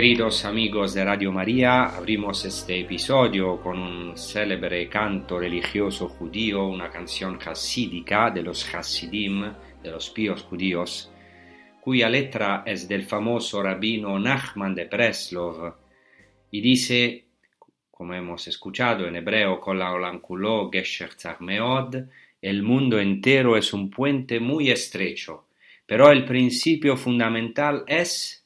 Queridos amigos de Radio María, abrimos este episodio con un célebre canto religioso judío, una canción hasídica de los Hasidim, de los píos judíos, cuya letra es del famoso rabino Nachman de Preslov y dice, como hemos escuchado en hebreo, Kol haolam kulo gesher tzar meod, el mundo entero es un puente muy estrecho, pero el principio fundamental es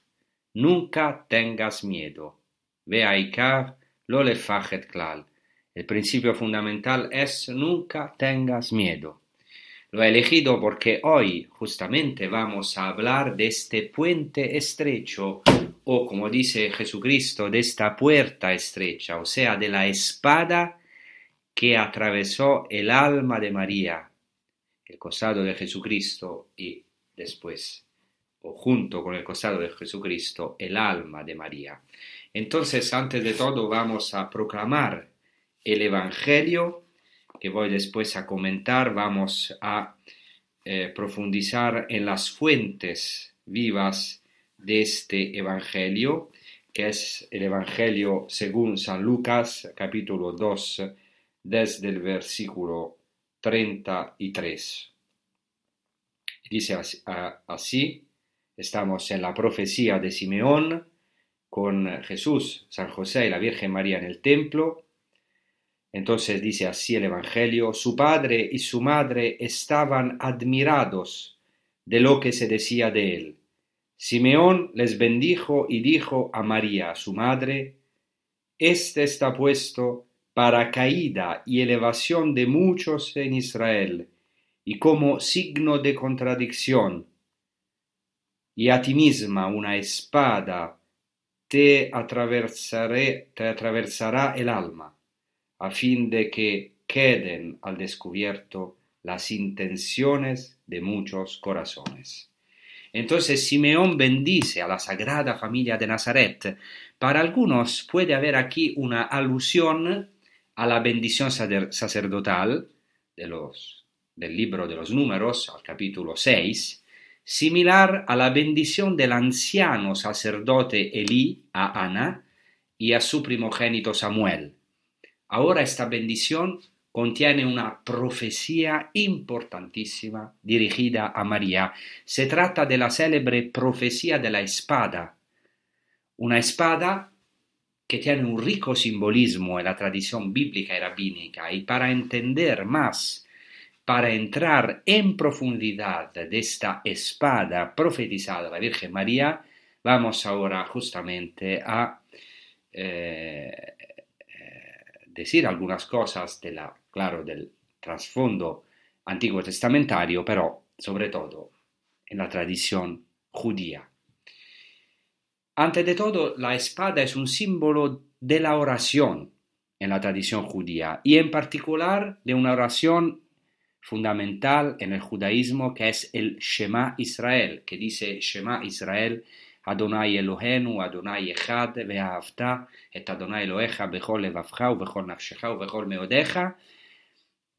Nunca tengas miedo. Ve a Icar, lo le klal. El principio fundamental es nunca tengas miedo. Lo he elegido porque hoy justamente vamos a hablar de este puente estrecho o como dice Jesucristo, de esta puerta estrecha, o sea, de la espada que atravesó el alma de María, el costado de Jesucristo y después o junto con el costado de Jesucristo, el alma de María. Entonces, antes de todo, vamos a proclamar el Evangelio, que voy después a comentar, vamos a eh, profundizar en las fuentes vivas de este Evangelio, que es el Evangelio según San Lucas, capítulo 2, desde el versículo 33. Dice así, así Estamos en la profecía de Simeón con Jesús, San José y la Virgen María en el templo. Entonces dice así el Evangelio, su padre y su madre estaban admirados de lo que se decía de él. Simeón les bendijo y dijo a María, su madre, Este está puesto para caída y elevación de muchos en Israel, y como signo de contradicción, y a ti misma una espada te, atravesará el alma, a fin de que queden al descubierto las intenciones de muchos corazones. Entonces Simeón bendice a la Sagrada Familia de Nazaret. Para algunos puede haber aquí una alusión a la bendición sacerdotal de los, del libro de los números, al capítulo 6, similar a la bendición del anciano sacerdote Elí a Ana y a su primogénito Samuel. Ahora esta bendición contiene una profecía importantísima dirigida a María. Se trata de la célebre profecía de la espada, una espada que tiene un rico simbolismo en la tradición bíblica y rabínica y para entender más para entrar en profundidad de esta espada profetizada la Virgen María, vamos ahora justamente a eh, decir algunas cosas de la, claro, del trasfondo antiguo testamentario, pero sobre todo en la tradición judía. Antes de todo, la espada es un símbolo de la oración en la tradición judía y en particular de una oración fundamental en el judaísmo que es el Shema Israel, que dice Shema Israel, Adonai Elohenu, Adonai Echad, Ve'ahavta, et Adonai Elohecha, Bechol Levavcha, Bechol Nafshecha, Bechol Meodeja,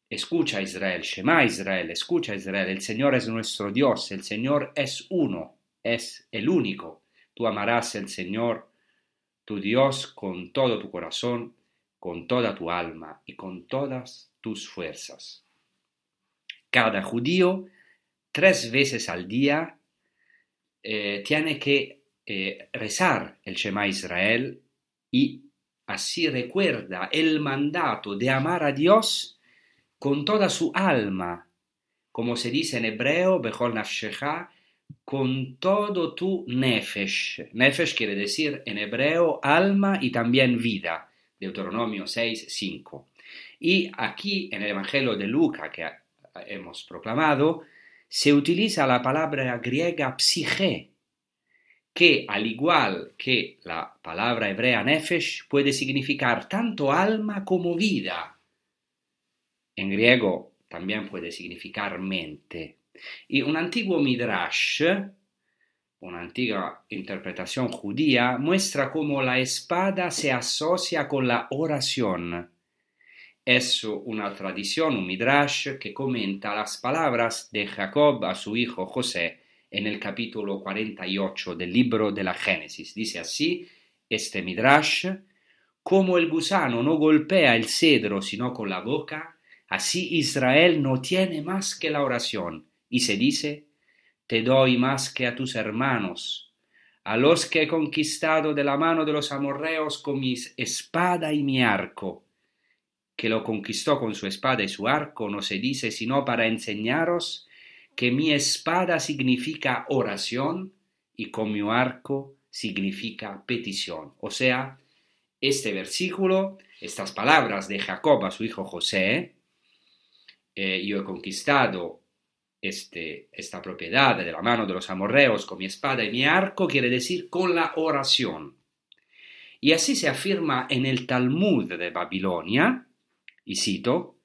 Escucha Israel, Shema Israel, escucha Israel, el Señor es nuestro Dios, el Señor es uno, es el único. Tú amarás al Señor, tu Dios, con todo tu corazón, con toda tu alma y con todas tus fuerzas. Cada judío, tres veces al día, eh, tiene que eh, rezar el Shema Israel y así recuerda el mandato de amar a Dios con toda su alma, como se dice en hebreo, Bechol Nafshecha, con todo tu nefesh. Nefesh quiere decir en hebreo alma y también vida. Deuteronomio 6, 5. Y aquí en el Evangelio de Lucas que hemos proclamado, se utiliza la palabra griega psiche, que al igual que la palabra hebrea nefesh puede significar tanto alma como vida. En griego también puede significar mente. Y un antiguo midrash, una antigua interpretación judía, muestra cómo la espada se asocia con la oración. Es una tradición, un midrash, que comenta las palabras de Jacob a su hijo José en el capítulo 48 del libro de la Génesis. Dice así este midrash, como el gusano no golpea el cedro sino con la boca, Así Israel no tiene más que la oración, y se dice, Te doy más que a tus hermanos, a los que he conquistado de la mano de los amorreos con mi espada y mi arco. Que lo conquistó con su espada y su arco no se dice sino para enseñaros que mi espada significa oración y con mi arco significa petición. O sea, este versículo, estas palabras de Jacob a su hijo José, eh, yo he conquistado este, esta propiedad de la mano de los amorreos con mi espada y mi arco, quiere decir con la oración. Y así se afirma en el Talmud de Babilonia, y cito,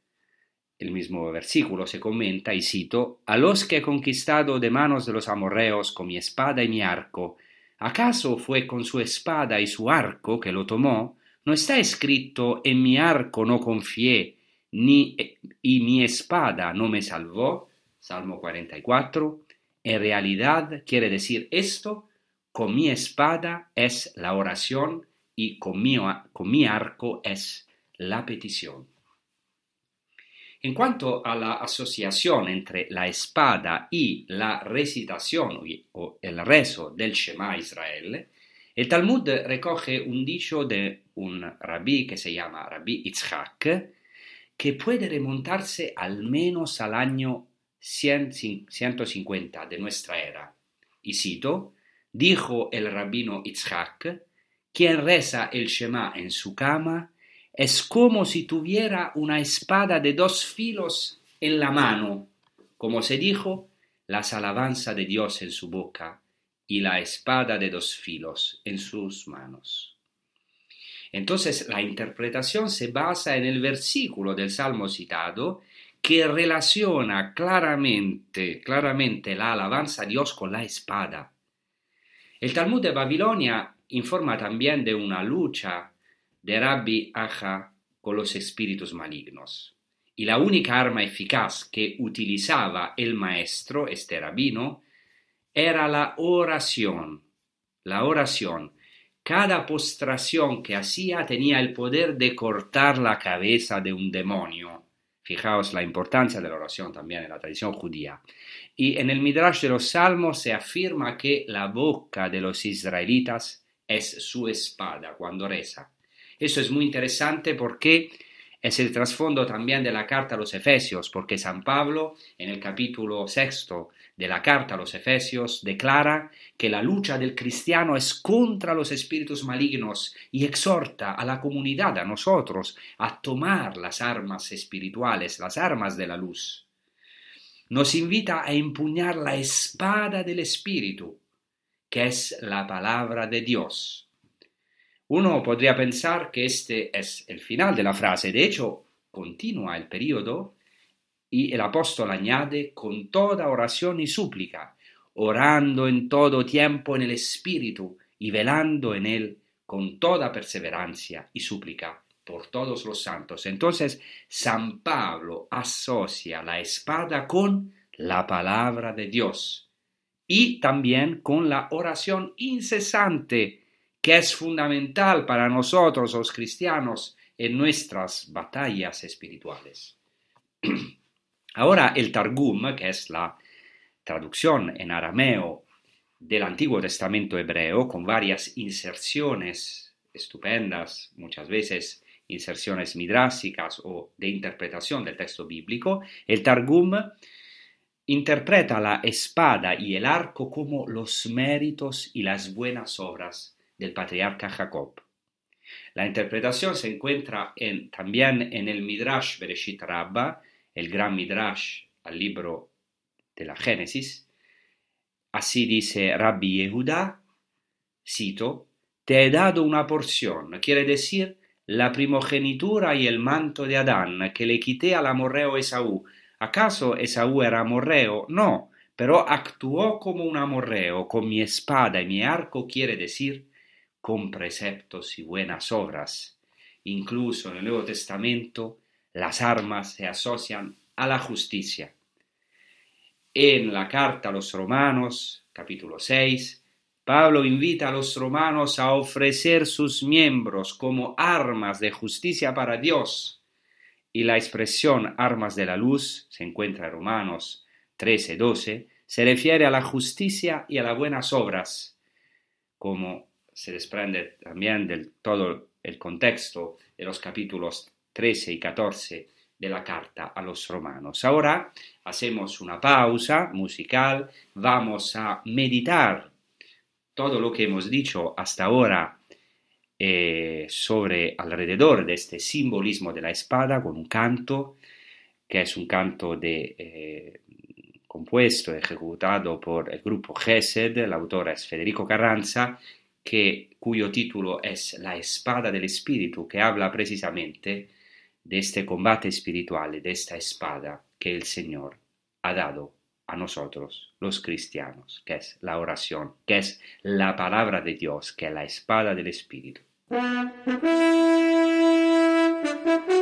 el mismo versículo se comenta, y cito, a los que he conquistado de manos de los amorreos con mi espada y mi arco, ¿acaso fue con su espada y su arco que lo tomó? ¿No está escrito en mi arco no confié, ni, y mi espada no me salvó, Salmo 44, en realidad quiere decir esto, con mi espada es la oración y con mi arco es la petición. En cuanto a la asociación entre la espada y la recitación o el rezo del Shema Israel, el Talmud recoge un dicho de un rabí que se llama Rabí Itzhak, que puede remontarse al menos al año 150 de nuestra era. Y cito, dijo el rabino Itzhak, quien reza el Shema en su cama es como si tuviera una espada de dos filos en la mano, como se dijo, las alabanzas de Dios en su boca y la espada de dos filos en sus manos. Entonces la interpretación se basa en el versículo del Salmo citado que relaciona claramente, claramente la alabanza a Dios con la espada. El Talmud de Babilonia informa también de una lucha de Rabbi Aja con los espíritus malignos. Y la única arma eficaz que utilizaba el maestro, este rabino, era la oración. La oración cada postración que hacía tenía el poder de cortar la cabeza de un demonio. Fijaos la importancia de la oración también en la tradición judía. Y en el Midrash de los Salmos se afirma que la boca de los israelitas es su espada cuando reza. Eso es muy interesante porque es el trasfondo también de la carta a los Efesios, porque San Pablo, en el capítulo sexto de la carta a los Efesios, declara que la lucha del cristiano es contra los espíritus malignos y exhorta a la comunidad, a nosotros, a tomar las armas espirituales, las armas de la luz. Nos invita a empuñar la espada del Espíritu, que es la palabra de Dios uno podría pensar que este es el final de la frase, de hecho, continúa el periodo y el apóstol añade con toda oración y súplica, orando en todo tiempo en el Espíritu y velando en él con toda perseverancia y súplica por todos los santos. Entonces, San Pablo asocia la espada con la palabra de Dios y también con la oración incesante, que es fundamental para nosotros los cristianos en nuestras batallas espirituales. Ahora el Targum, que es la traducción en arameo del Antiguo Testamento hebreo, con varias inserciones estupendas, muchas veces inserciones midrásicas o de interpretación del texto bíblico, el Targum interpreta la espada y el arco como los méritos y las buenas obras del patriarca Jacob. La interpretación se encuentra también en el Midrash Bereshit Rabba, el gran Midrash al libro de la Génesis. Así dice Rabbi Yehuda, cito, te he dado una porción, quiere decir la primogenitura y el manto de Adán que le quité al amorreo Esaú, ¿Acaso Esaú era amorreo? No, pero actuó como un amorreo, con mi espada y mi arco quiere decir con preceptos y buenas obras. Incluso en el Nuevo Testamento las armas se asocian a la justicia. En la carta a los romanos, capítulo 6, Pablo invita a los romanos a ofrecer sus miembros como armas de justicia para Dios y la expresión armas de la luz se encuentra en Romanos 13, 12, se refiere a la justicia y a las buenas obras, como se desprende también del todo el contexto de los capítulos 13 y 14 de la carta a los romanos. Ahora hacemos una pausa musical, vamos a meditar todo lo que hemos dicho hasta ahora eh, sobre alrededor de este simbolismo de la espada con un canto que es un canto eh, compuesto, ejecutado por el grupo Gesed, el autor es Federico Carranza, que, cuyo título es La espada del espíritu, que habla precisamente de este combate espiritual, de esta espada que el Señor ha dado a nosotros, los cristianos, que es la oración, que es la palabra de Dios, que es la espada del espíritu.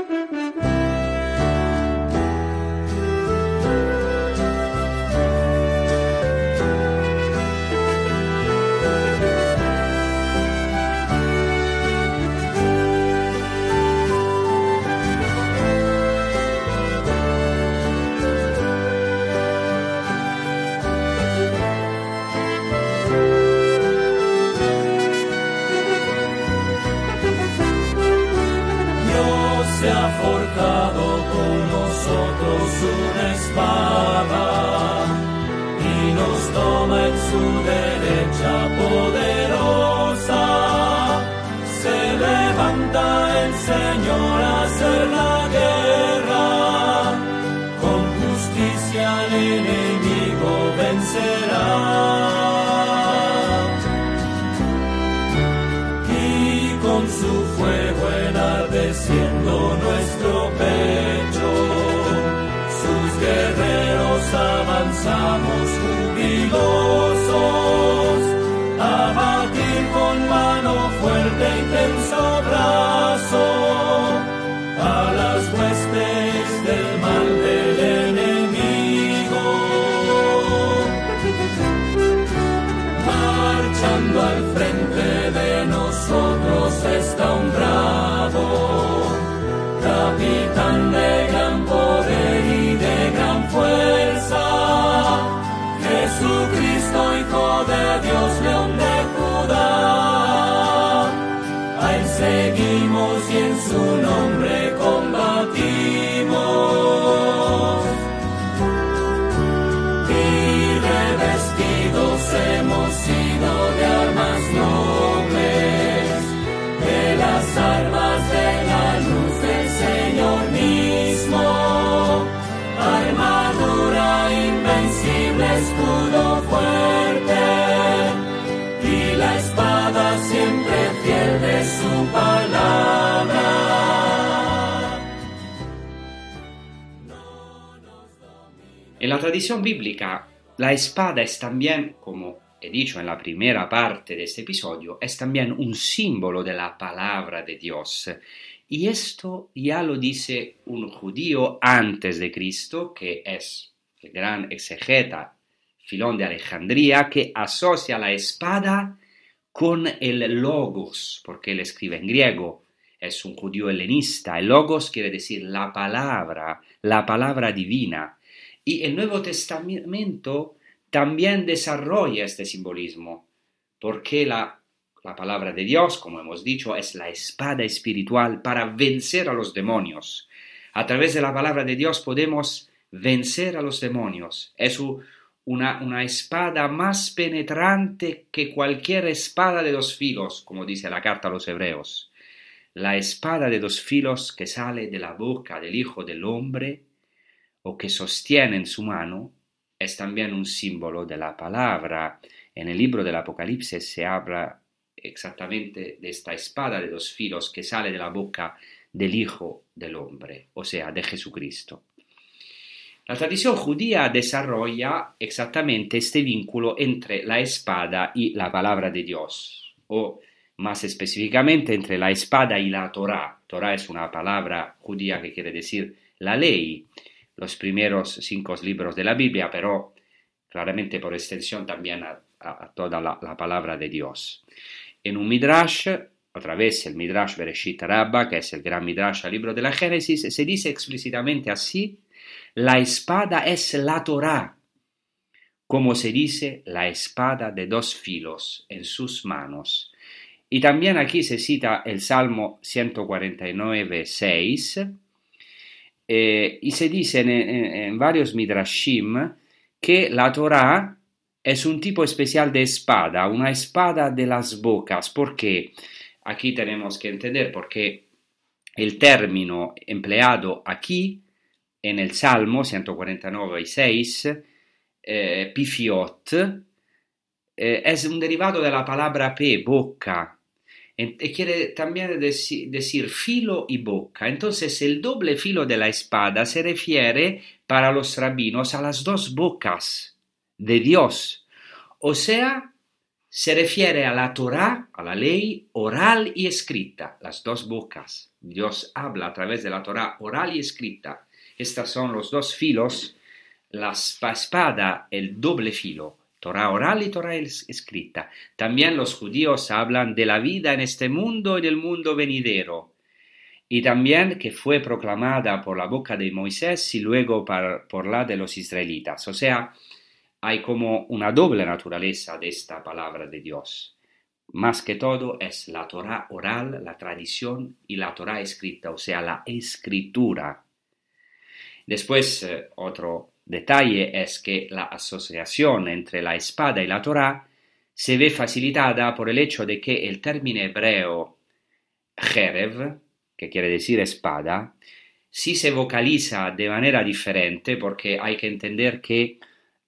Tradición bíblica, la espada es también, como he dicho en la primera parte de este episodio, es también un símbolo de la palabra de Dios. Y esto ya lo dice un judío antes de Cristo, que es el gran exegeta Filón de Alejandría, que asocia la espada con el logos, porque él escribe en griego, es un judío helenista. El logos quiere decir la palabra, la palabra divina. Y el Nuevo Testamento también desarrolla este simbolismo, porque la, la palabra de Dios, como hemos dicho, es la espada espiritual para vencer a los demonios. A través de la palabra de Dios podemos vencer a los demonios. Es una, una, espada más penetrante que cualquier espada de dos filos, como dice la carta a los hebreos. La espada de dos filos que sale de la boca del Hijo del Hombre o que sostiene en su mano es también un símbolo de la palabra. En el libro del Apocalipsis se habla exactamente de esta espada de dos filos que sale de la boca del Hijo del Hombre, o sea, de Jesucristo. La tradición judía desarrolla exactamente este vínculo entre la espada y la palabra de Dios, o más específicamente entre la espada y la Torah. Torah es una palabra judía que quiere decir la ley, los primeros cinco libros de la Biblia, pero claramente por extensión también a, a, toda la, la, palabra de Dios. En un Midrash, otra vez el Midrash Bereshit Rabba, que es el gran Midrash al libro de la Génesis, se dice explícitamente así la espada es la Torah, como se dice la espada de dos filos en sus manos. Y también aquí se cita el Salmo 149, 6, eh, se dice en, en, en, varios midrashim que la Torah es un tipo especial de espada, una espada de las bocas, porque? Aquí tenemos que entender porque el término empleado aquí en el Salmo 149 y 6, eh, pifiot, eh, es un derivado de la palabra pe, boca, y quiere también deci decir filo y boca. Entonces el doble filo de la espada se refiere para los rabinos a las dos bocas de Dios, o sea, se refiere a la Torah, a la ley oral y escrita, las dos bocas. Dios habla a través de la Torah oral y escrita. Estos son los dos filos, la espada, el doble filo, Torah oral y Torah escrita. También los judíos hablan de la vida en este mundo y del mundo venidero. Y también que fue proclamada por la boca de Moisés y luego por, la de los israelitas. O sea, hay como una doble naturaleza de esta palabra de Dios. Más que todo es la Torah oral, la tradición y la Torah escrita, o sea, la escritura. Después, eh, otro detalle es que la asociación entre la espada y la Torah se ve facilitada por el hecho de que el término hebreo Jerev, que quiere decir espada, sí se vocaliza de manera diferente porque hay que entender que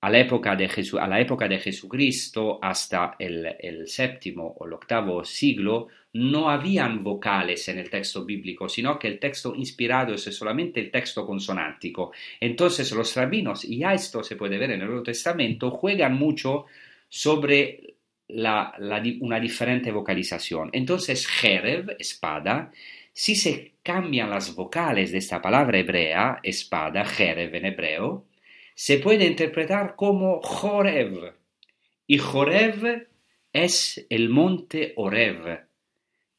a la época de, Jesu a la época de Jesucristo hasta el, el, séptimo o el octavo siglo no habían vocales en el texto bíblico, sino que el texto inspirado es solamente el texto consonántico. Entonces los rabinos, y esto se puede ver en el Nuevo Testamento, juegan mucho sobre una diferente vocalización. Entonces Jerev, espada, si se cambian las vocales de esta palabra hebrea, espada, Jerev en hebreo, se puede interpretar como Jorev. Y Jorev es el monte Orev,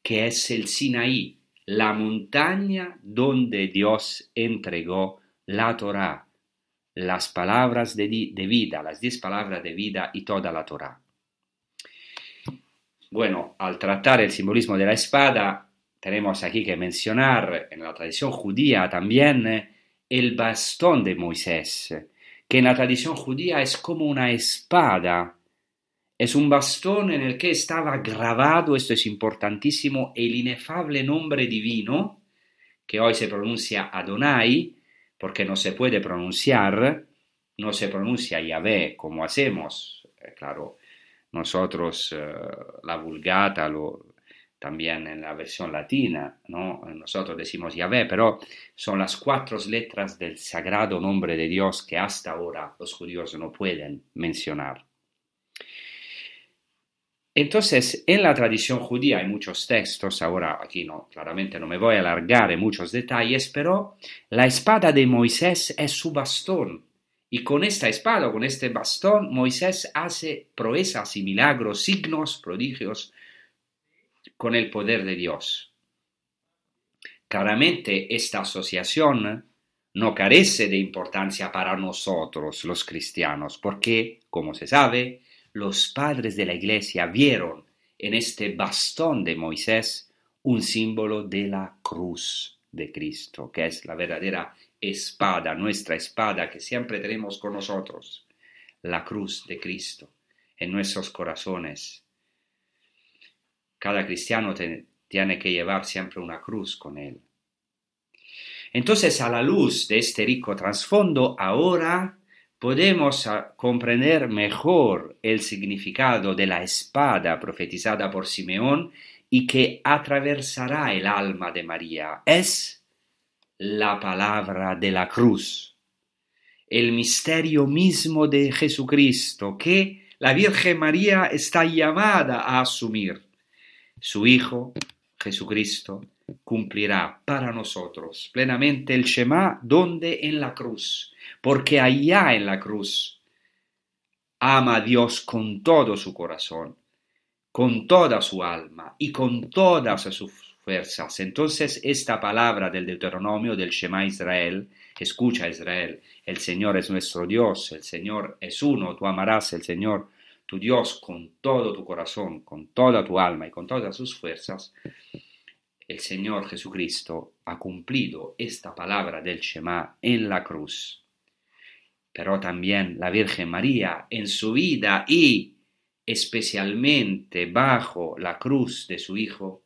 que es el Sinaí, la montaña donde Dios entregó la Torah, las palabras de, de, vida, las diez palabras de vida y toda la Torah. Bueno, al tratar el simbolismo de la espada, tenemos aquí que mencionar en la tradición judía también el bastón de Moisés, que en la tradición judía es como una espada, es un bastón en el que estaba grabado, esto es importantísimo, el inefable nombre divino, que hoy se pronuncia Adonai, porque no se puede pronunciar, no se pronuncia Yahvé como hacemos, eh, claro, nosotros eh, la vulgata lo, también en la versión latina, ¿no? Nosotros decimos Yahvé, pero son las cuatro letras del sagrado nombre de Dios que hasta ahora los judíos no pueden mencionar. Entonces, en la tradición judía hay muchos textos, ahora aquí no, claramente no me voy a alargar en muchos detalles, pero la espada de Moisés es su bastón. Y con esta espada, con este bastón, Moisés hace proezas y milagros, signos, prodigios, con el poder de Dios. Claramente esta asociación no carece de importancia para nosotros los cristianos, porque, como se sabe, los padres de la Iglesia vieron en este bastón de Moisés un símbolo de la cruz de Cristo, que es la verdadera espada, nuestra espada que siempre tenemos con nosotros, la cruz de Cristo en nuestros corazones. Cada cristiano tiene que llevar siempre una cruz con él. Entonces, a la luz de este rico trasfondo, ahora podemos comprender mejor el significado de la espada profetizada por Simeón y que atravesará el alma de María. Es la palabra de la cruz, el misterio mismo de Jesucristo que la Virgen María está llamada a asumir. Su Hijo, Jesucristo, cumplirá para nosotros plenamente el Shema donde en la cruz, porque allá en la cruz ama a Dios con todo su corazón, con toda su alma y con todas sus fuerzas. Entonces esta palabra del Deuteronomio del Shema Israel, escucha Israel, el Señor es nuestro Dios, el Señor es uno, tú amarás al Señor tu Dios con todo tu corazón, con toda tu alma y con todas sus fuerzas, el Señor Jesucristo ha cumplido esta palabra del Shema en la cruz. Pero también la Virgen María en su vida y especialmente bajo la cruz de su Hijo,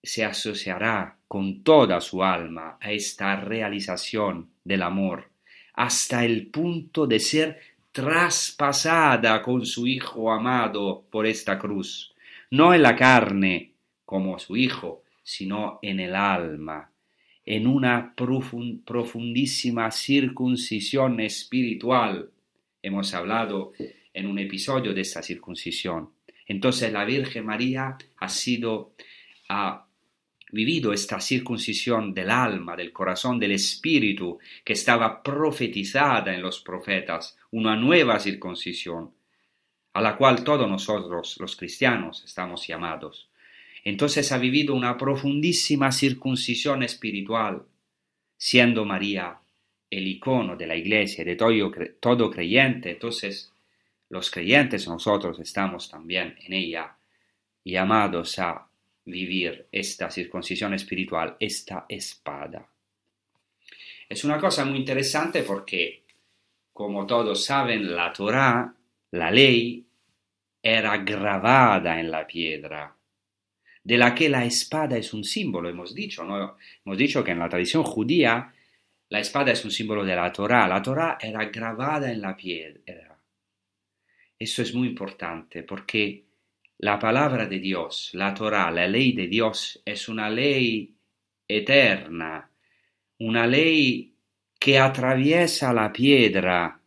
se asociará con toda su alma a esta realización del amor, hasta el punto de ser traspasada con su Hijo amado por esta cruz, no en la carne, como su Hijo, sino en el alma, en una profundísima circuncisión espiritual. Hemos hablado en un episodio de esta circuncisión. Entonces la Virgen María ha sido, ha vivido esta circuncisión del alma, del corazón, del espíritu, que estaba profetizada en los profetas, una nueva circuncisión, a la cual todos nosotros, los cristianos, estamos llamados. Entonces ha vivido una profundísima circuncisión espiritual, siendo María el icono de la iglesia, de todo, todo creyente. Entonces los creyentes nosotros estamos también en ella llamados a vivir esta circuncisión espiritual, esta espada. Es una cosa muy interesante porque, como todos saben, la Torah, la ley, era grabada en la piedra de la que la espada es un símbolo, hemos dicho, ¿no? Hemos dicho que en la tradición judía la espada es un símbolo de la Torah, la Torah era grabada en la piedra. Eso es muy importante porque la palabra de Dios, la Torah, la ley de Dios es una ley eterna, una ley que atraviesa la piedra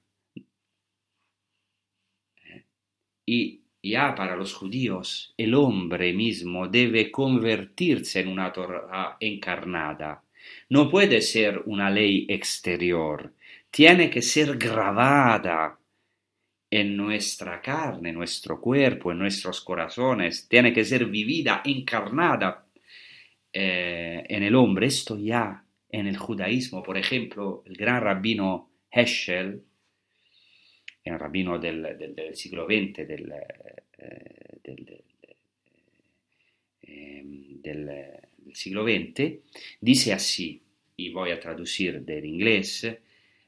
y ya para los judíos, el hombre mismo debe convertirse en una Torah encarnada. No puede ser una ley exterior, tiene que ser grabada en nuestra carne, en nuestro cuerpo, en nuestros corazones, tiene que ser vivida, encarnada eh, en el hombre. Esto ya en el judaísmo, por ejemplo, el gran rabino Heschel, è un rabbino del, del, del siglo XX, del, eh, del, ehm, del, siglo XX, dice así, y voy a traducir del inglés,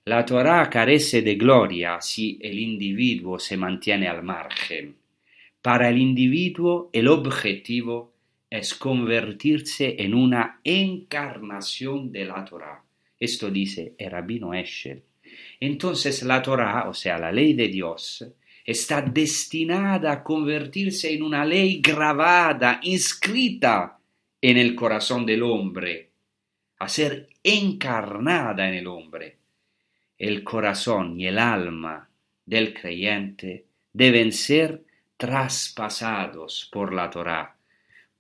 la Torah carece de gloria si el individuo se mantiene al margen. Para el individuo el objetivo es convertirse en una encarnación de la Torah. Esto dice el rabino Eschel. Entonces la Torah, o sea, la ley de Dios, está destinada a convertirse en una ley grabada, inscrita en el corazón del hombre, a ser encarnada en el hombre. El corazón y el alma del creyente deben ser traspasados por la Torá,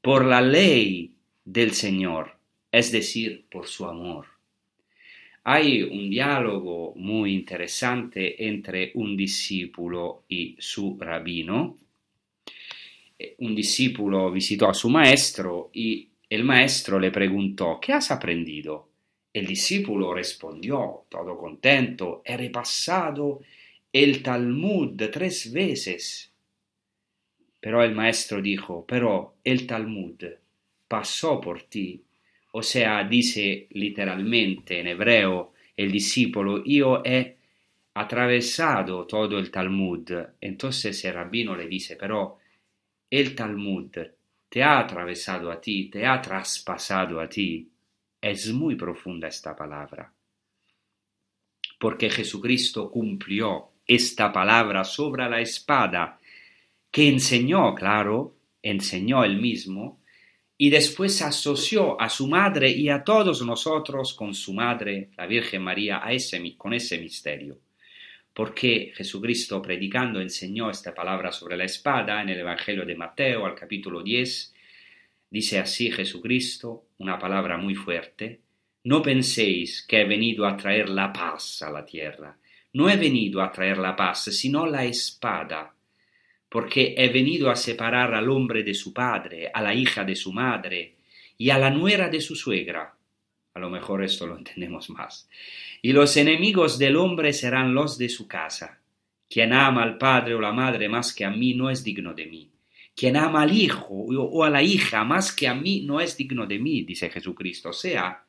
por la ley del Señor, es decir, por su amor. Hay un diálogo muy interesante entre un discípulo y su rabino. Eh, un discípulo visitó a su maestro y el maestro le preguntó, ¿qué has aprendido? El discípulo respondió, todo contento, he repasado el Talmud tres veces. Pero el maestro dijo, pero el Talmud pasó por ti. O sea, dice literalmente en hebreo el discípulo, yo he atravesado todo el Talmud. Entonces el rabino le dice, pero el Talmud te ha atravesado a ti, te ha traspasado a ti. Es muy profunda esta palabra. Porque Jesucristo cumplió esta palabra sobre la espada que enseñó, claro, enseñó él mismo, y después asoció a su madre y a todos nosotros con su madre, la Virgen María, a ese, con ese misterio. Porque Jesucristo predicando enseñó esta palabra sobre la espada en el Evangelio de Mateo al capítulo 10, dice así Jesucristo, una palabra muy fuerte, no penséis que he venido a traer la paz a la tierra, no he venido a traer la paz, sino la espada porque he venido a separar al hombre de su padre, a la hija de su madre y a la nuera de su suegra. A lo mejor esto lo entendemos más. Y los enemigos del hombre serán los de su casa. Quien ama al padre o la madre más que a mí no es digno de mí. Quien ama al hijo o a la hija más que a mí no es digno de mí, dice Jesucristo. O sea,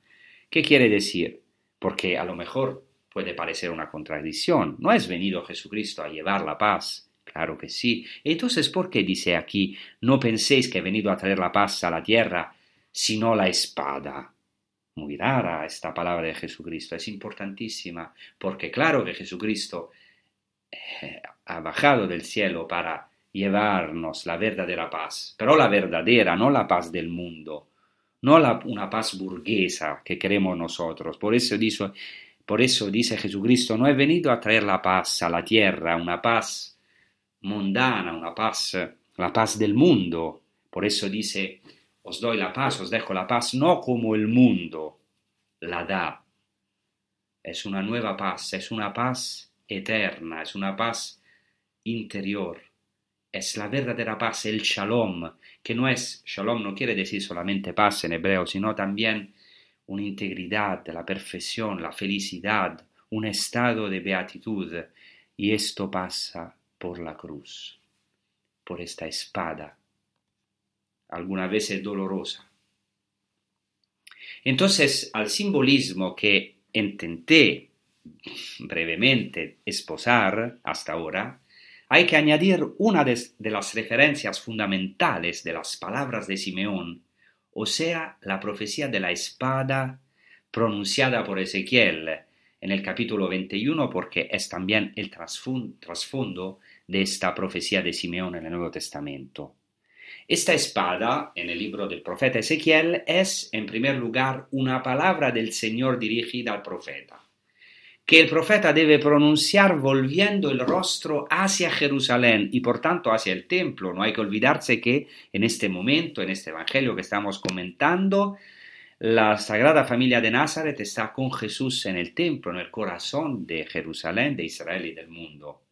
¿qué quiere decir? Porque a lo mejor puede parecer una contradicción. No es venido Jesucristo a llevar la paz, Claro que sí. Entonces, ¿por qué dice aquí, no penséis que he venido a traer la paz a la tierra, sino la espada? Muy rara esta palabra de Jesucristo, es importantísima, porque claro que Jesucristo eh, ha bajado del cielo para llevarnos la verdadera paz, pero la verdadera, no la paz del mundo, no la, una paz burguesa que queremos nosotros. Por eso, dice, por eso dice Jesucristo, no he venido a traer la paz a la tierra, una paz mundana, una paz, la paz del mundo. Por eso dice, os doy la paz, os dejo la paz, no como el mundo la da. Es una nueva paz, es una paz eterna, es una paz interior. Es la verdadera paz, el shalom, que no es, shalom no quiere decir solamente paz en hebreo, sino también una integridad, la perfección, la felicidad, un estado de beatitud. Y esto pasa por la cruz, por esta espada, alguna vez dolorosa. Entonces, al simbolismo que intenté brevemente esposar hasta ahora, hay que añadir una de, de, las referencias fundamentales de las palabras de Simeón, o sea, la profecía de la espada pronunciada por Ezequiel en el capítulo 21, porque es también el trasfondo de esta profecía de Simeón en el Nuevo Testamento. Esta espada, en el libro del profeta Ezequiel, es, en primer lugar, una palabra del Señor dirigida al profeta, que el profeta debe pronunciar volviendo el rostro hacia Jerusalén y por tanto hacia el templo. No hay que olvidarse que en este momento, en este Evangelio que estamos comentando, la Sagrada Familia de Nazaret está con Jesús en el templo, en el corazón de Jerusalén, de Israel y del mundo.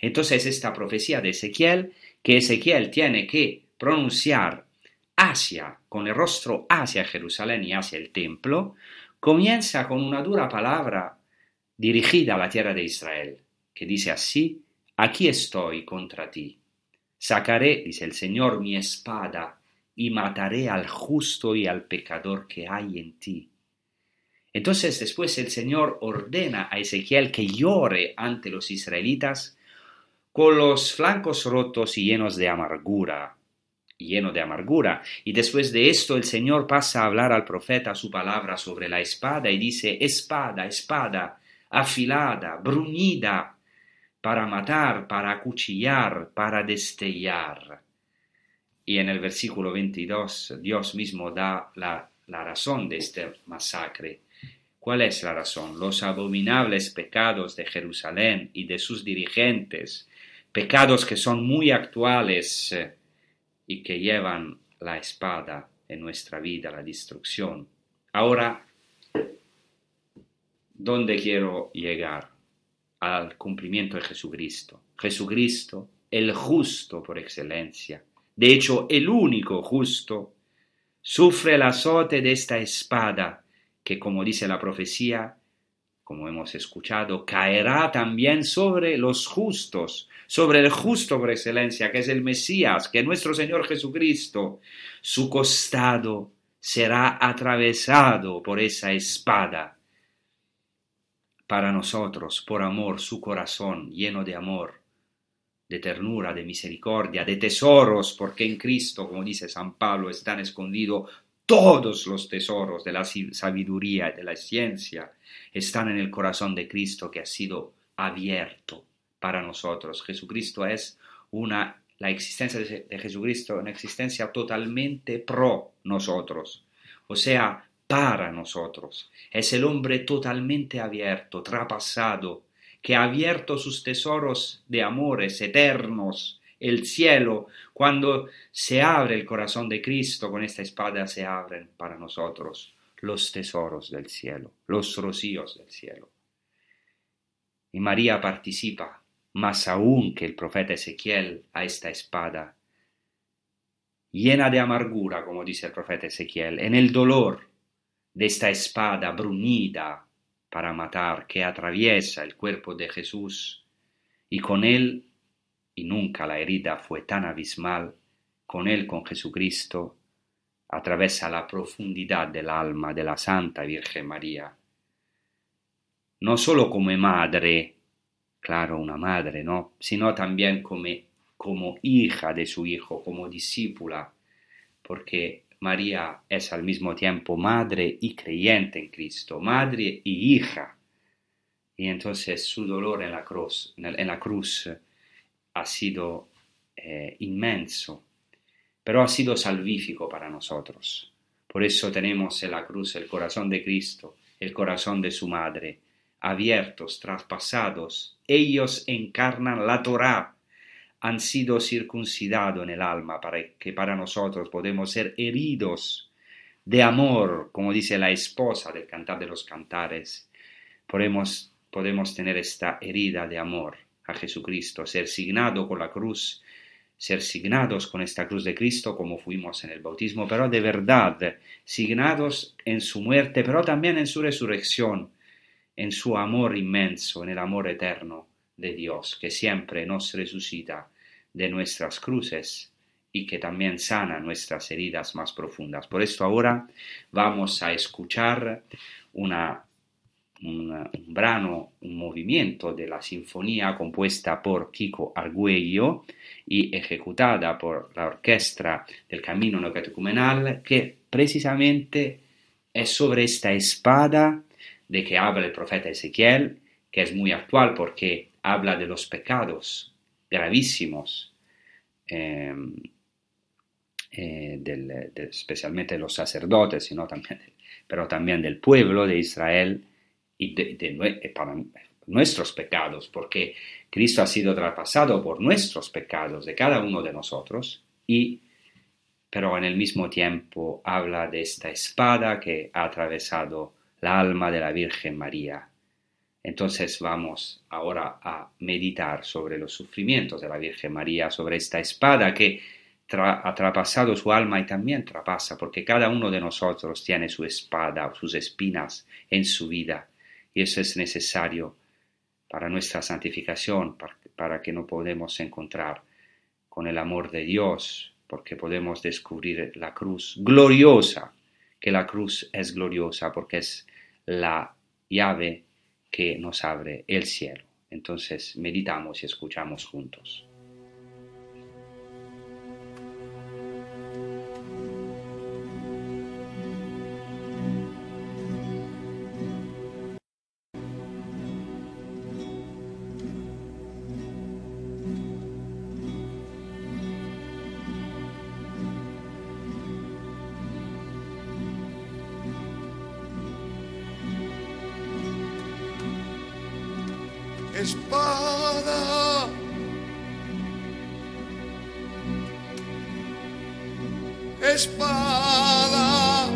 Entonces esta profecía de Ezequiel, que Ezequiel tiene que pronunciar hacia, con el rostro hacia Jerusalén y hacia el templo, comienza con una dura palabra dirigida a la tierra de Israel, que dice así, aquí estoy contra ti. Sacaré, dice el Señor, mi espada y mataré al justo y al pecador que hay en ti. Entonces después el Señor ordena a Ezequiel que llore ante los israelitas con los flancos rotos y llenos de amargura, lleno de amargura. Y después de esto el Señor pasa a hablar al profeta su palabra sobre la espada y dice, espada, espada, afilada, bruñida, para matar, para acuchillar, para destellar. Y en el versículo 22 Dios mismo da la, la razón de este masacre. ¿Cuál es la razón? Los abominables pecados de Jerusalén y de sus dirigentes pecados que son muy actuales eh, y que llevan la espada en nuestra vida, la destrucción. Ahora, ¿dónde quiero llegar? Al cumplimiento de Jesucristo. Jesucristo, el justo por excelencia, de hecho el único justo, sufre el azote de esta espada que, como dice la profecía, como hemos escuchado, caerá también sobre los justos, sobre el justo por excelencia, que es el Mesías, que es nuestro Señor Jesucristo. Su costado será atravesado por esa espada. Para nosotros, por amor, su corazón lleno de amor, de ternura, de misericordia, de tesoros, porque en Cristo, como dice San Pablo, están escondidos todos los tesoros de la sabiduría y de la ciencia están en el corazón de Cristo que ha sido abierto para nosotros. Jesucristo es una, la existencia de Jesucristo, una existencia totalmente pro nosotros, o sea, para nosotros. Es el hombre totalmente abierto, trapasado, que ha abierto sus tesoros de amores eternos el cielo, cuando se abre el corazón de Cristo con esta espada, se abren para nosotros los tesoros del cielo, los rocíos del cielo. Y María participa, más aún que el profeta Ezequiel, a esta espada, llena de amargura, como dice el profeta Ezequiel, en el dolor de esta espada bruñida para matar que atraviesa el cuerpo de Jesús y con él y nunca la herida fue tan abismal, con él, con Jesucristo, atraviesa la profundidad del alma de la Santa Virgen María. No solo como madre, claro, una madre, ¿no? Sino también como, como hija de su Hijo, como discípula, porque María es al mismo tiempo madre y creyente en Cristo, madre y hija. Y entonces su dolor en la cruz, en la cruz ha sido eh, inmenso, pero ha sido salvífico para nosotros. Por eso tenemos en la cruz el corazón de Cristo, el corazón de su madre, abiertos, traspasados. Ellos encarnan la Torá, han sido circuncidados en el alma para que para nosotros podemos ser heridos de amor, como dice la esposa del cantar de los cantares. Podemos, podemos tener esta herida de amor a Jesucristo, ser signado con la cruz, ser signados con esta cruz de Cristo como fuimos en el bautismo, pero de verdad, signados en su muerte, pero también en su resurrección, en su amor inmenso, en el amor eterno de Dios, que siempre nos resucita de nuestras cruces y que también sana nuestras heridas más profundas. Por esto ahora vamos a escuchar una un, brano, un movimiento de la sinfonía compuesta por Kiko Argüello y ejecutada por la orquesta del Camino Neocatecumenal, que precisamente es sobre esta espada de que habla el profeta Ezequiel, que es muy actual porque habla de los pecados gravísimos, em, eh, especialmente de los sacerdotes, sino también, pero también del pueblo de Israel, y de, eh, para nuestros pecados, porque Cristo ha sido traspasado por nuestros pecados de cada uno de nosotros, y pero en el mismo tiempo habla de esta espada que ha atravesado la alma de la Virgen María. Entonces vamos ahora a meditar sobre los sufrimientos de la Virgen María, sobre esta espada que ha traspasado su alma y también traspasa, porque cada uno de nosotros tiene su espada, sus espinas en su vida y eso es necesario para nuestra santificación, para, que no podemos encontrar con el amor de Dios, porque podemos descubrir la cruz gloriosa, que la cruz es gloriosa porque es la llave que nos abre el cielo. Entonces meditamos y escuchamos juntos. espada. Espada.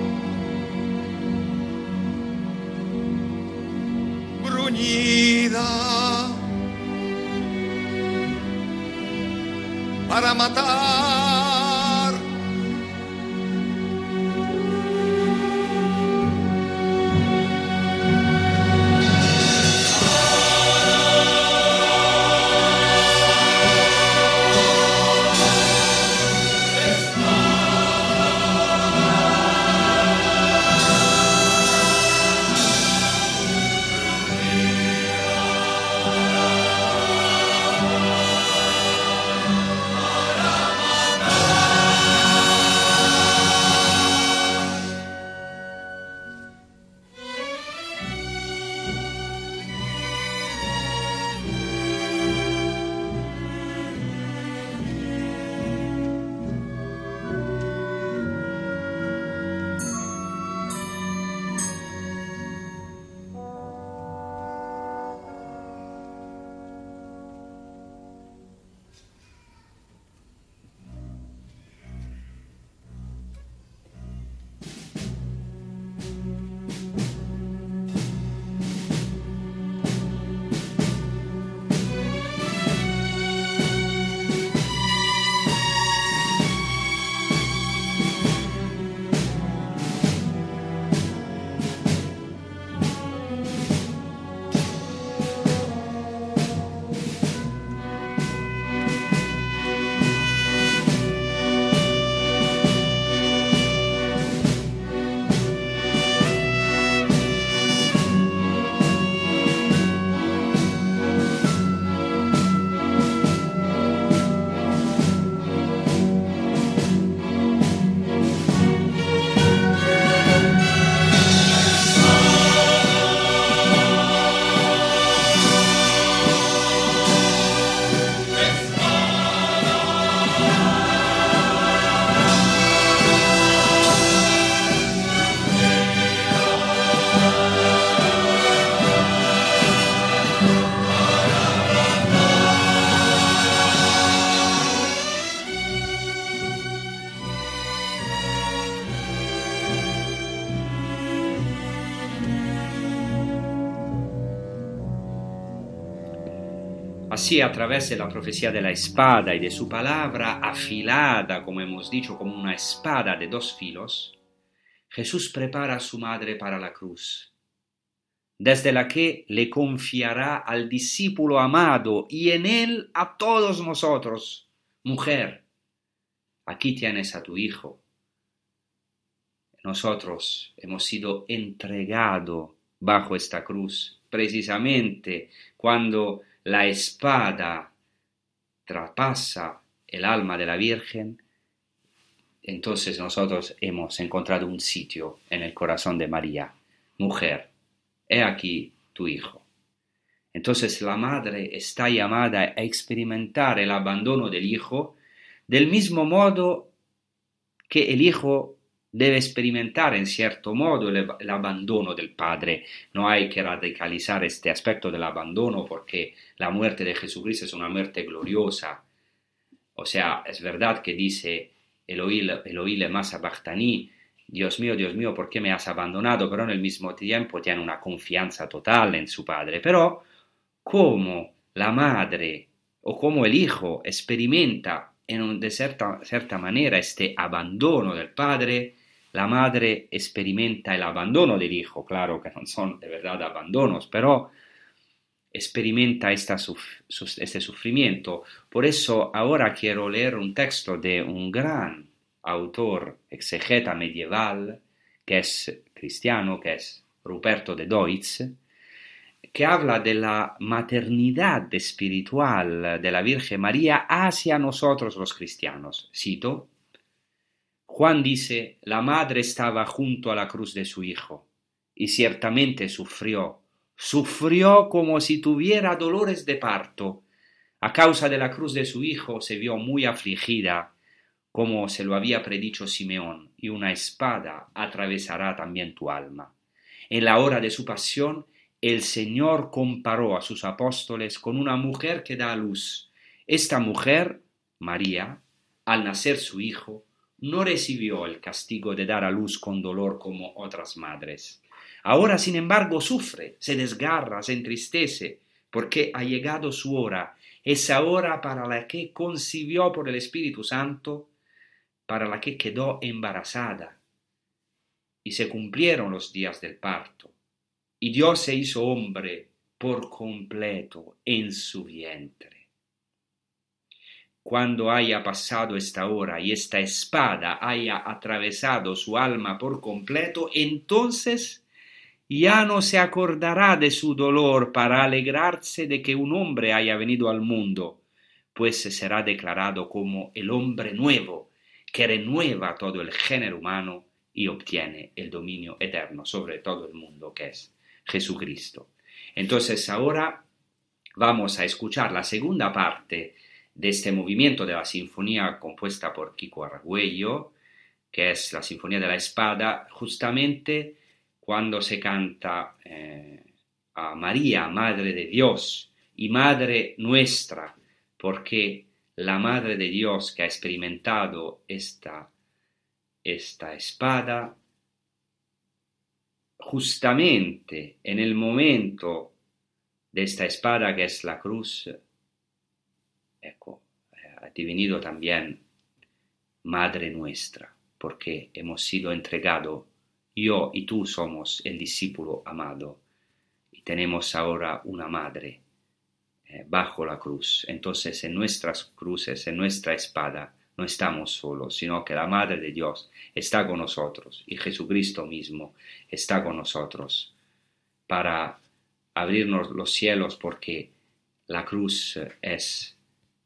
Bruñida. Para matar. Así, a través de la profecía de la espada y de su palabra afilada, como hemos dicho, como una espada de dos filos, Jesús prepara a su madre para la cruz, desde la que le confiará al discípulo amado y en él a todos nosotros, mujer, aquí tienes a tu hijo. Nosotros hemos sido entregados bajo esta cruz, precisamente cuando la espada traspasa el alma de la Virgen, entonces nosotros hemos encontrado un sitio en el corazón de María. Mujer, he aquí tu hijo. Entonces la madre está llamada a experimentar el abandono del hijo del mismo modo que el hijo debe experimentar en cierto modo el, abandono del Padre. No hay que radicalizar este aspecto del abandono porque la muerte de Jesucristo es una muerte gloriosa. O sea, es verdad que dice Eloí lema sabachthani, Dios mío, Dios mío, ¿por qué me has abandonado? Pero en el mismo tiempo tiene una confianza total en su Padre. Pero, ¿cómo la madre o cómo el hijo experimenta en un, de cierta, cierta manera este abandono del Padre, la madre experimenta el abandono del hijo, claro que no son de verdad abandonos, pero experimenta este sufrimiento. Por eso ahora quiero leer un texto de un gran autor exegeta medieval, que es cristiano, que es Ruperto de Deutz, que habla de la maternidad espiritual de la Virgen María hacia nosotros los cristianos. Cito, Juan dice, la madre estaba junto a la cruz de su hijo, y ciertamente sufrió, sufrió como si tuviera dolores de parto. A causa de la cruz de su hijo se vio muy afligida, como se lo había predicho Simeón, y una espada atravesará también tu alma. En la hora de su pasión, el Señor comparó a sus apóstoles con una mujer que da a luz. Esta mujer, María, al nacer su hijo, no recibió el castigo de dar a luz con dolor como otras madres. Ahora, sin embargo, sufre, se desgarra, se entristece, porque ha llegado su hora, esa hora para la que concibió por el Espíritu Santo, para la que quedó embarazada. Y se cumplieron los días del parto, y Dios se hizo hombre por completo en su vientre. Cuando haya pasado esta hora y esta espada haya atravesado su alma por completo, entonces ya no se acordará de su dolor para alegrarse de que un hombre haya venido al mundo, pues se será declarado como el hombre nuevo, que renueva todo el género humano y obtiene el dominio eterno sobre todo el mundo, que es Jesucristo. Entonces ahora vamos a escuchar la segunda parte de este movimiento de la sinfonía compuesta por Kiko Argüello, que es la Sinfonía de la Espada, justamente cuando se canta eh, a María, Madre de Dios y Madre nuestra, porque la Madre de Dios que ha experimentado esta, esta espada, justamente en el momento de esta espada que es la cruz, ecco, ha devenido también Madre nuestra, porque hemos sido entregados yo y tú somos el discípulo amado y tenemos ahora una madre eh, bajo la cruz. Entonces en nuestras cruces, en nuestra espada, no estamos solos, sino que la Madre de Dios está con nosotros y Jesucristo mismo está con nosotros para abrirnos los cielos porque la cruz es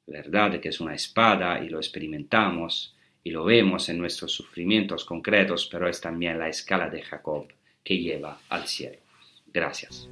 verdad que es una espada y lo experimentamos, y lo vemos en nuestros sufrimientos concretos, pero es también la escala de Jacob que lleva al cielo. Gracias.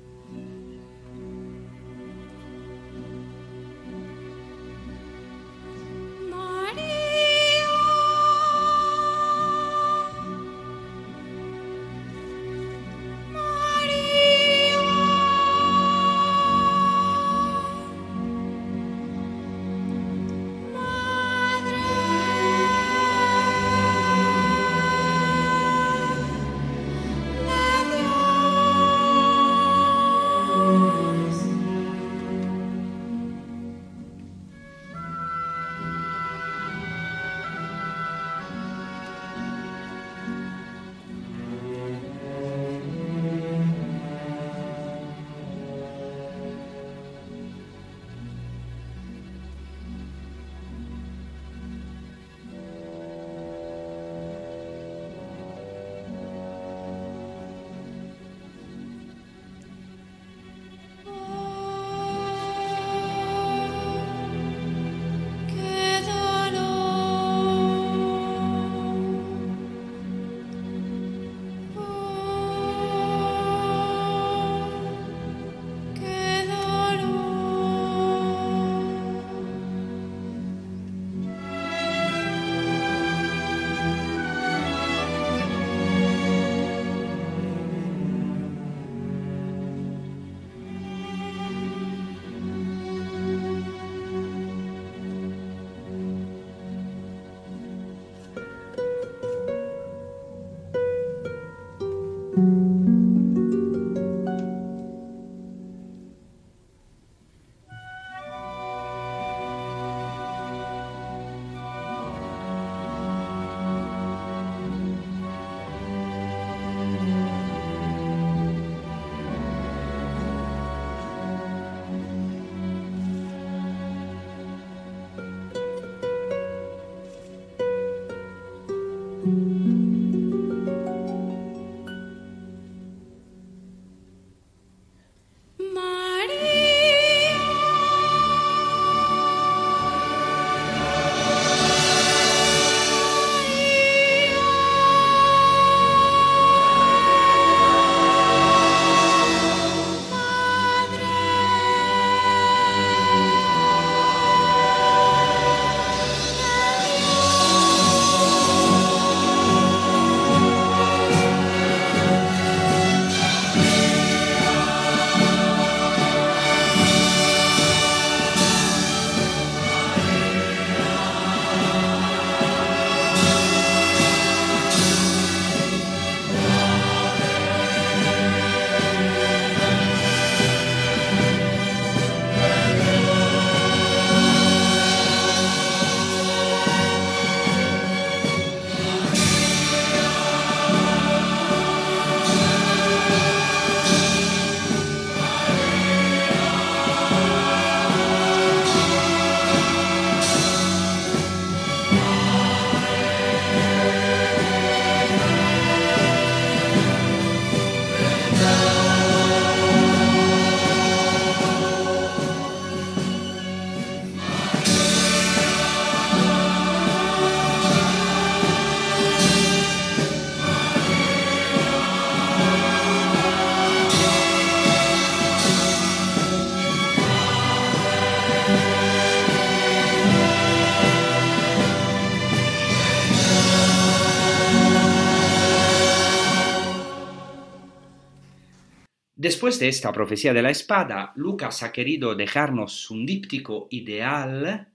Después de esta profecía de la espada, Lucas ha querido dejarnos un díptico ideal.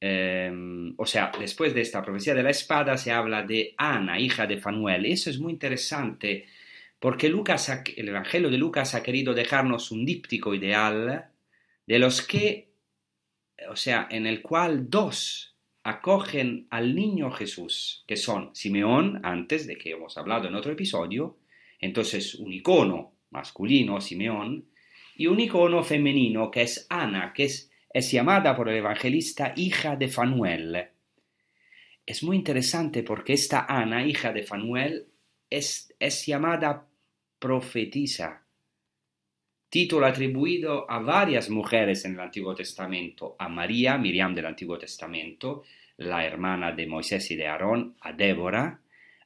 eh, o sea, después de esta profecía de la espada se habla de Ana, hija de Fanuel. Eso es muy interesante porque Lucas el Evangelio de Lucas ha querido dejarnos un díptico ideal de los que, o sea, en el cual dos acogen al niño Jesús, que son Simeón, antes de que hemos hablado en otro episodio, entonces un icono masculino, Simeón, y un icono femenino, que es Ana, que es, es llamada por el evangelista hija de Fanuel. Es muy interesante porque esta Ana, hija de Fanuel, es, es llamada profetisa, título atribuido a varias mujeres en el Antiguo Testamento, a María, Miriam del Antiguo Testamento, la hermana de Moisés y de Aarón, a Débora,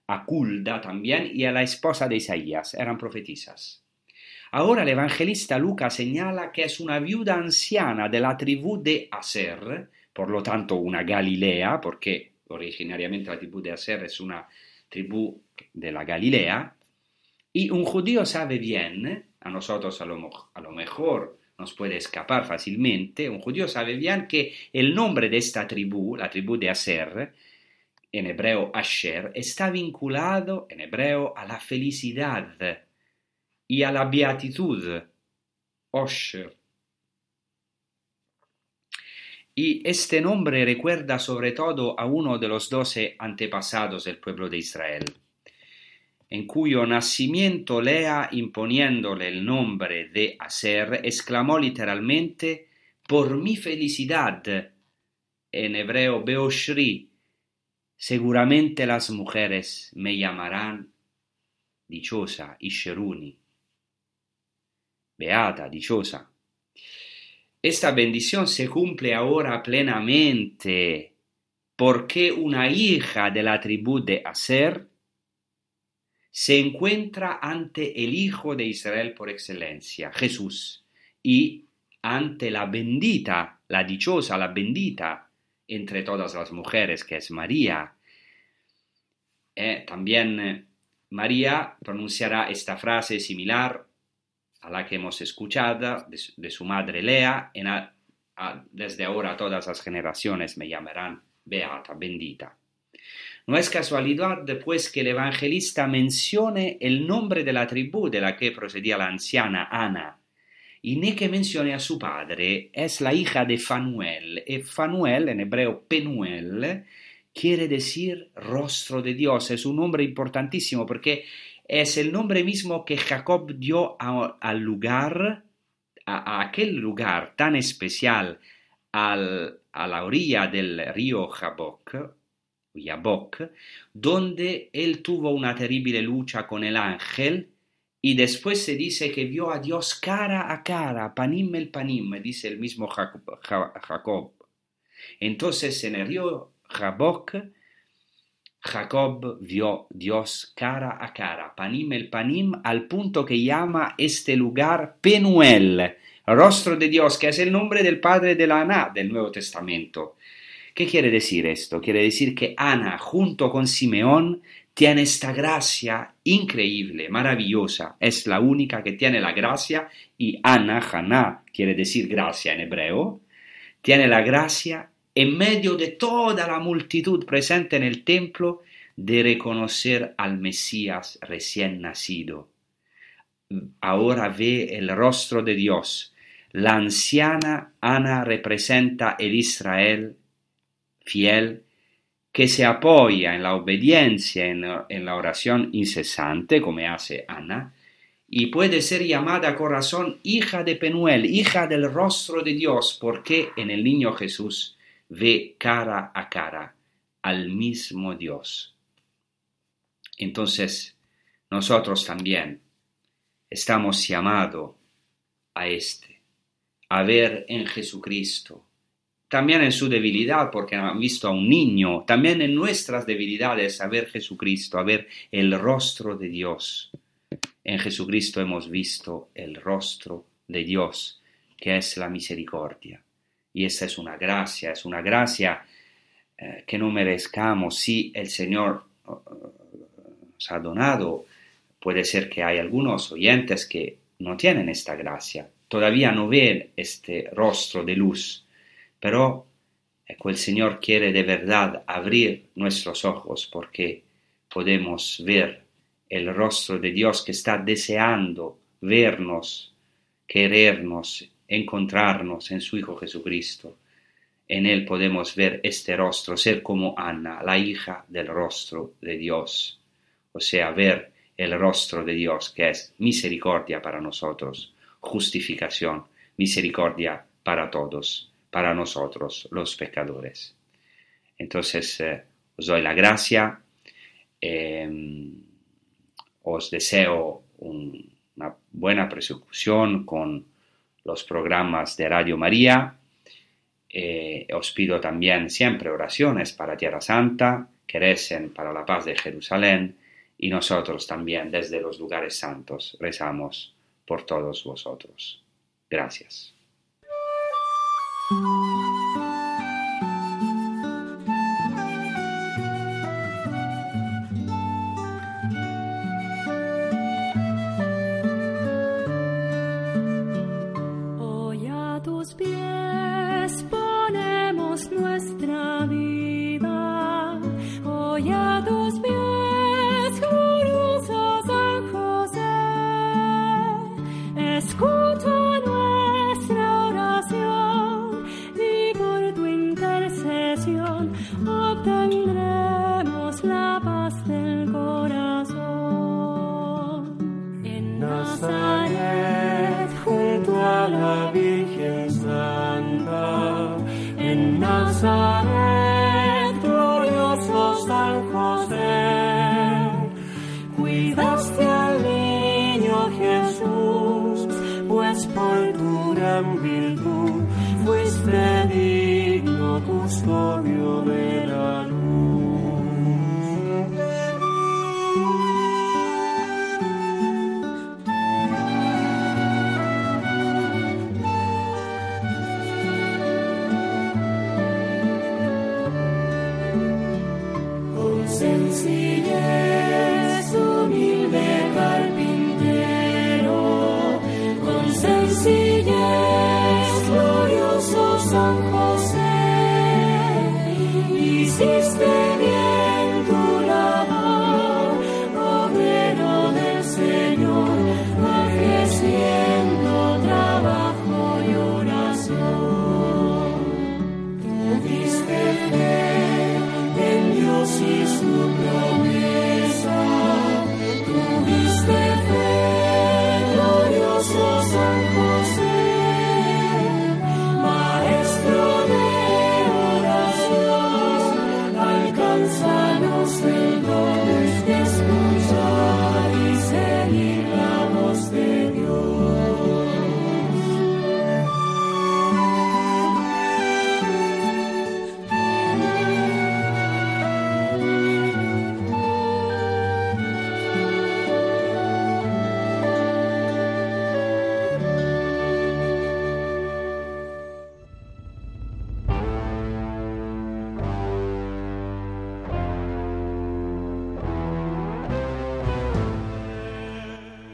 a Culda también y a la esposa de Isaías, eran profetisas. Ahora el evangelista Lucas señala que es una viuda anciana de la tribu de Aser, por lo tanto una Galilea, porque originariamente la tribu de Aser es una tribu de la Galilea, y un judío sabe bien, a nosotros a lo, a lo mejor nos puede escapar fácilmente, un judío sabe bien que el nombre de esta tribu, la tribu de Aser, en hebreo Asher, está vinculado en hebreo a la felicidad y a la beatitud, Osher. Y este nombre recuerda sobre todo a uno de los doce antepasados del pueblo de Israel, en cuyo nacimiento Lea, imponiéndole el nombre de Aser, exclamó literalmente, por mi felicidad, en hebreo Beoshri, seguramente las mujeres me llamarán dichosa, Isheruni, beata, dichosa. Esta bendición se cumple ahora plenamente porque una hija de la tribu de Aser se encuentra ante el Hijo de Israel por excelencia, Jesús, y ante la bendita, la dichosa, la bendita entre todas las mujeres, que es María. Eh, también eh, María pronunciará esta frase similar a la que hemos escuchado de, su- madre Lea, desde ahora todas las generaciones me llamarán beata, bendita. No es casualidad pues que el evangelista mencione el nombre de la tribu de la que procedía la anciana Ana, y ni que mencione a su padre, es la hija de Fanuel, y Fanuel en hebreo Penuel quiere decir rostro de Dios, es un nombre importantísimo porque es el nombre mismo que Jacob dio al lugar, a, a aquel lugar tan especial al- a la orilla del río Jabok, Yabok, donde él tuvo una terrible lucha con el ángel y después se dice que vio a Dios cara a cara, panim el panim, dice el mismo Jacob. Ja- Jacob. Entonces en el río Jabok, Jacob vio Dios cara a cara, panim el panim, al punto que llama este lugar Penuel, rostro de Dios, que es el nombre del padre de la Aná del Nuevo Testamento. ¿Qué quiere decir esto? Quiere decir que Ana, junto con Simeón, tiene esta gracia increíble, maravillosa. Es la única que tiene la gracia y Ana, Haná, quiere decir gracia en hebreo, tiene la gracia en medio de toda la multitud presente en el templo de reconocer al Mesías recién nacido. Ahora ve el rostro de Dios. La anciana Ana representa el Israel fiel que se apoya en la obediencia, en, en la oración incesante, como hace Ana, y puede ser llamada corazón hija de Penuel, hija del rostro de Dios, porque en el niño Jesús ve cara a cara al mismo Dios. Entonces, nosotros también estamos llamados a este, a ver en Jesucristo, también en su debilidad, porque han visto a un niño, también en nuestras debilidades, a ver Jesucristo, a ver el rostro de Dios. En Jesucristo hemos visto el rostro de Dios, que es la misericordia. Y esta es una gracia, es una gracia eh, que no merezcamos si el Señor eh, nos ha donado puede ser que hay algunos oyentes que no tienen esta gracia, todavía no ven este rostro de luz, pero el Señor quiere de verdad abrir nuestros ojos porque podemos ver el rostro de Dios que está deseando vernos, querernos, encontrarnos en su Hijo Jesucristo. En Él podemos ver este rostro, ser como Ana, la hija del rostro de Dios, o sea, ver el rostro de Dios que es misericordia para nosotros, justificación, misericordia para todos para nosotros los pecadores. Entonces, eh, os doy la gracia, em, os deseo una buena persecución con los programas de Radio María. Eh, os pido también siempre oraciones para Tierra Santa, que recen para la paz de Jerusalén y nosotros también desde los lugares santos rezamos por todos vosotros. Gracias. Hoy